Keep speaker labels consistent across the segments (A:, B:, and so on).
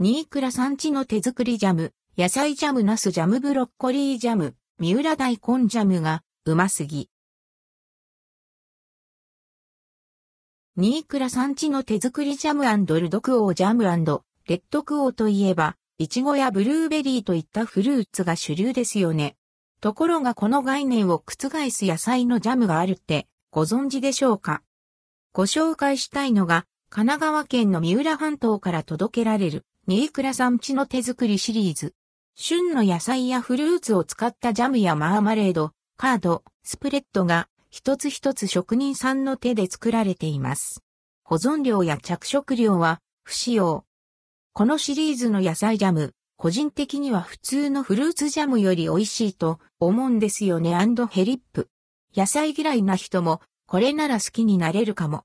A: 新倉産地の手作りジャム、野菜ジャムナスジャムブロッコリージャム、三浦大根ジャムがうますぎ。新倉産地の手作りジャムルドクオージャムレッドクオーといえば、イチゴやブルーベリーといったフルーツが主流ですよね。ところがこの概念を覆す野菜のジャムがあるってご存知でしょうか？ご紹介したいのが神奈川県の三浦半島から届けられる新倉産地の手作りシリーズ。旬の野菜やフルーツを使ったジャムやマーマレード、カード、スプレッドが一つ一つ職人さんの手で作られています。保存料や着色料は不使用。このシリーズの野菜ジャム、個人的には普通のフルーツジャムより美味しいと思うんですよねヘリップ。野菜嫌いな人もこれなら好きになれるかも。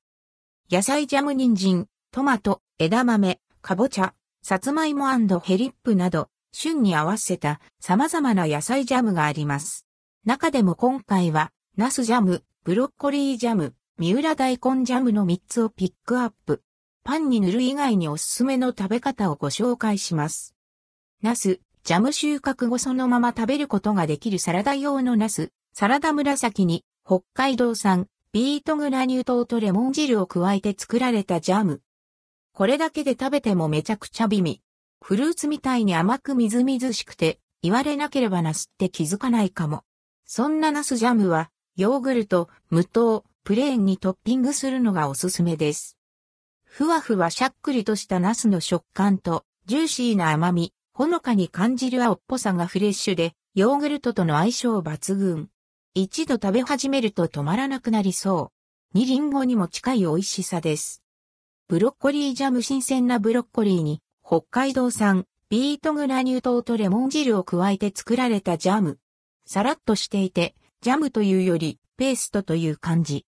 A: 野菜ジャム人参、トマト、枝豆、かぼちゃ、さつまいもヘリップなど、旬に合わせた様々な野菜ジャムがあります。中でも今回は、ナスジャム、ブロッコリージャム、三浦大根ジャムの3つをピックアップ。パンに塗る以外におすすめの食べ方をご紹介します。ナス、ジャム収穫後そのまま食べることができるサラダ用のナス、サラダ紫に北海道産ビートグラニュー糖とレモン汁を加えて作られたジャム。これだけで食べてもめちゃくちゃ美味。フルーツみたいに甘くみずみずしくて、言われなければナスって気づかないかも。そんなナスジャムは、ヨーグルト、無糖、プレーンにトッピングするのがおすすめです。ふわふわしゃっくりとしたナスの食感と、ジューシーな甘み、ほのかに感じる青っぽさがフレッシュで、ヨーグルトとの相性抜群。一度食べ始めると止まらなくなりそう。にリンゴにも近い美味しさです。ブロッコリージャム新鮮なブロッコリーに北海道産ビートグラニュー糖とレモン汁を加えて作られたジャム。さらっとしていて、ジャムというよりペーストという感じ。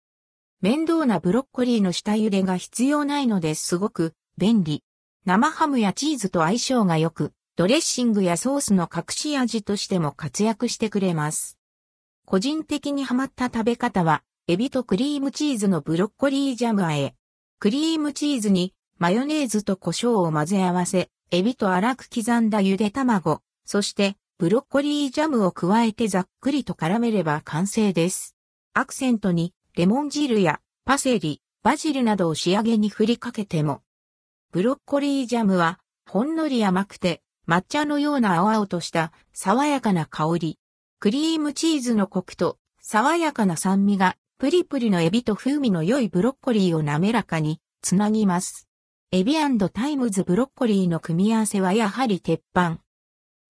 A: 面倒なブロッコリーの下茹でが必要ないのですごく便利。生ハムやチーズと相性が良く、ドレッシングやソースの隠し味としても活躍してくれます。個人的にハマった食べ方は、エビとクリームチーズのブロッコリージャムあえ。クリームチーズにマヨネーズと胡椒を混ぜ合わせ、エビと粗く刻んだゆで卵、そしてブロッコリージャムを加えてざっくりと絡めれば完成です。アクセントにレモン汁やパセリ、バジルなどを仕上げに振りかけても。ブロッコリージャムはほんのり甘くて抹茶のような青々とした爽やかな香り。クリームチーズのコクと爽やかな酸味がプリプリのエビと風味の良いブロッコリーを滑らかにつなぎます。エビ times ブロッコリーの組み合わせはやはり鉄板。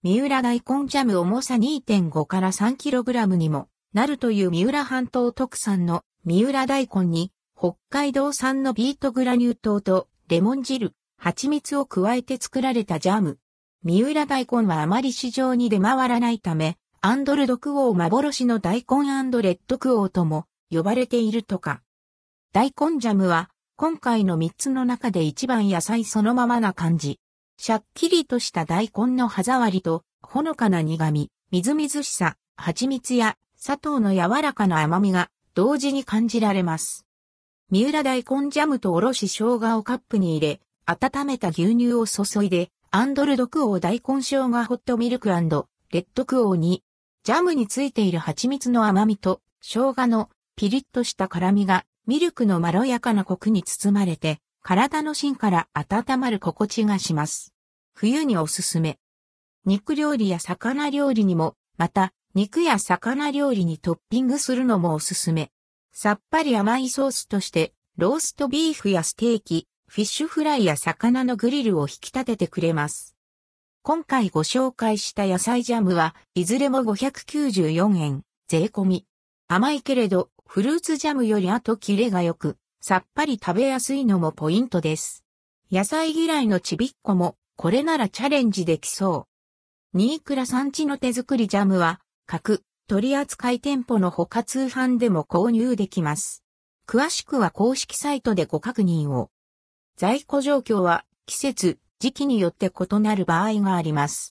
A: 三浦大根ジャム重さ2.5から 3kg にもなるという三浦半島特産の三浦大根に北海道産のビートグラニュー糖とレモン汁、蜂蜜を加えて作られたジャム。三浦大根はあまり市場に出回らないため、アンドルドクオー幻の大根レッドクオーとも呼ばれているとか。大根ジャムは今回の3つの中で一番野菜そのままな感じ。しゃっきりとした大根の歯触りとほのかな苦味、みずみずしさ、蜂蜜や砂糖の柔らかな甘みが同時に感じられます。三浦大根ジャムとおろし生姜をカップに入れ、温めた牛乳を注いで、アンドルドクオー大根生姜ホットミルクレッドクオーに、ジャムについている蜂蜜の甘みと生姜のピリッとした辛みがミルクのまろやかなコクに包まれて、体の芯から温まる心地がします。冬におすすめ。肉料理や魚料理にも、また、肉や魚料理にトッピングするのもおすすめ。さっぱり甘いソースとして、ローストビーフやステーキ、フィッシュフライや魚のグリルを引き立ててくれます。今回ご紹介した野菜ジャムはいずれも594円、税込み。甘いけれど、フルーツジャムより後切れが良く、さっぱり食べやすいのもポイントです。野菜嫌いのちびっこも、これならチャレンジできそう。新倉産地の手作りジャムは、各取扱店舗の他通販でも購入できます。詳しくは公式サイトでご確認を。在庫状況は季節、時期によって異なる場合があります。